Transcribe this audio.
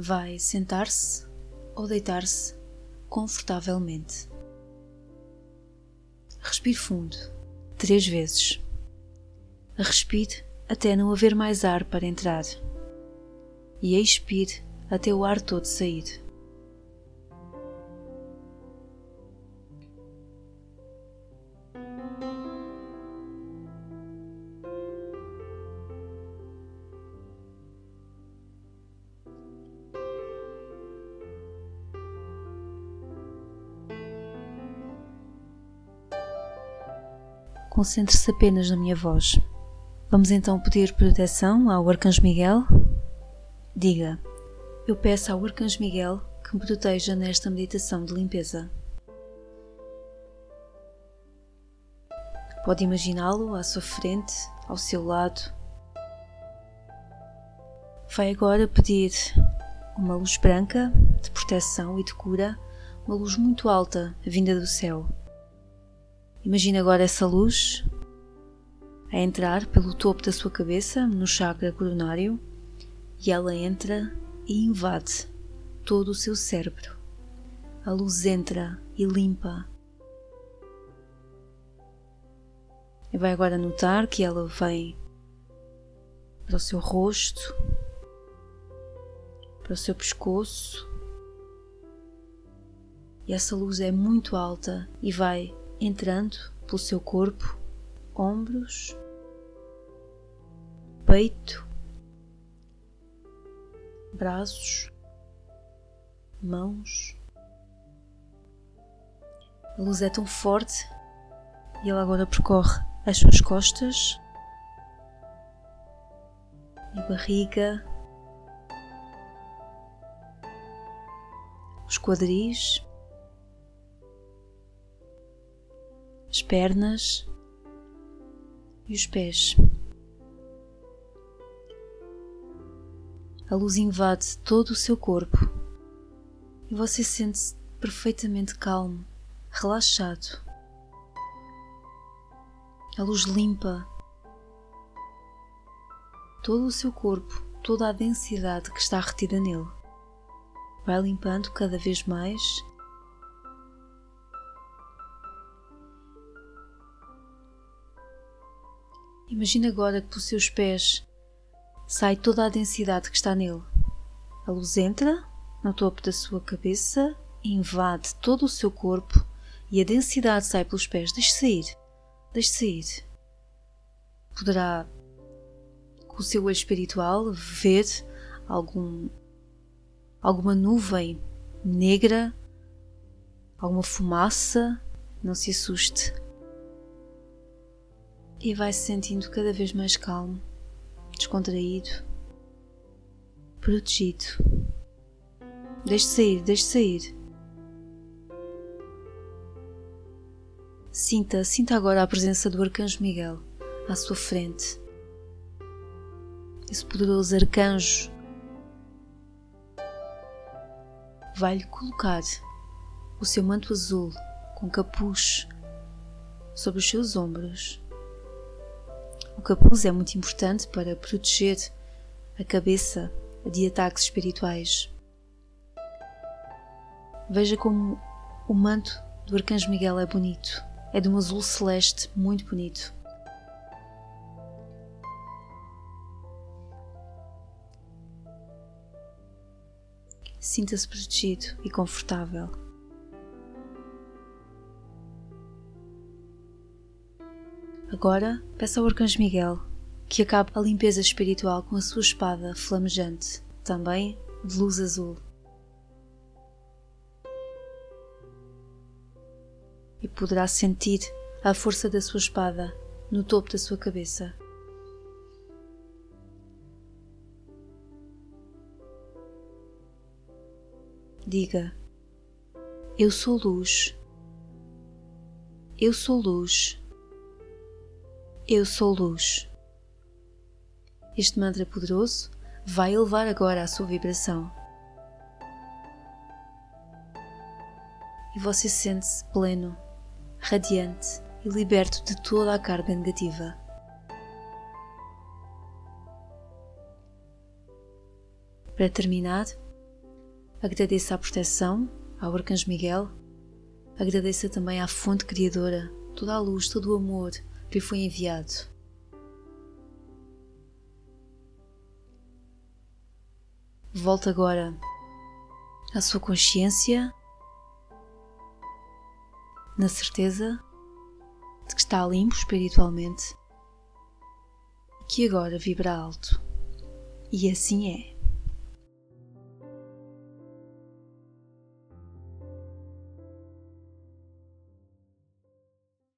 vai sentar-se ou deitar-se confortavelmente. Respire fundo, três vezes. Respire até não haver mais ar para entrar. E expire até o ar todo sair. Concentre-se apenas na minha voz. Vamos então pedir proteção ao Arcanjo Miguel? Diga: Eu peço ao Arcanjo Miguel que me proteja nesta meditação de limpeza. Pode imaginá-lo à sua frente, ao seu lado. Vai agora pedir uma luz branca de proteção e de cura, uma luz muito alta vinda do céu. Imagine agora essa luz a entrar pelo topo da sua cabeça, no chakra coronário, e ela entra e invade todo o seu cérebro. A luz entra e limpa. E vai agora notar que ela vem para o seu rosto, para o seu pescoço. E essa luz é muito alta e vai entrando pelo seu corpo, ombros, peito, braços, mãos. A luz é tão forte e ela agora percorre as suas costas e barriga, os quadris, as pernas e os pés. A luz invade todo o seu corpo e você sente-se perfeitamente calmo, relaxado. A luz limpa todo o seu corpo, toda a densidade que está retida nele. Vai limpando cada vez mais Imagina agora que pelos seus pés sai toda a densidade que está nele. A luz entra no topo da sua cabeça, invade todo o seu corpo e a densidade sai pelos pés. Deixe sair, deixe sair. Poderá, com o seu olho espiritual, ver algum, alguma nuvem negra, alguma fumaça. Não se assuste e vai se sentindo cada vez mais calmo, descontraído, protegido. Deixe sair, deixe sair. Sinta, sinta agora a presença do Arcanjo Miguel à sua frente. Esse poderoso arcanjo vai-lhe colocar o seu manto azul com capuz sobre os seus ombros o capuz é muito importante para proteger a cabeça de ataques espirituais. Veja como o manto do Arcanjo Miguel é bonito. É de um azul celeste muito bonito. Sinta-se protegido e confortável. Agora, peça ao Arcanjo Miguel que acabe a limpeza espiritual com a sua espada flamejante, também de luz azul. E poderá sentir a força da sua espada no topo da sua cabeça. Diga: Eu sou luz. Eu sou luz. Eu sou luz. Este mantra poderoso vai elevar agora a sua vibração. E você sente-se pleno, radiante e liberto de toda a carga negativa. Para terminar, Agradeça a proteção ao Arcanjo Miguel. Agradeça também à fonte criadora, toda a luz, todo o amor lhe foi enviado. Volte agora à sua consciência, na certeza de que está limpo espiritualmente que agora vibra alto. E assim é.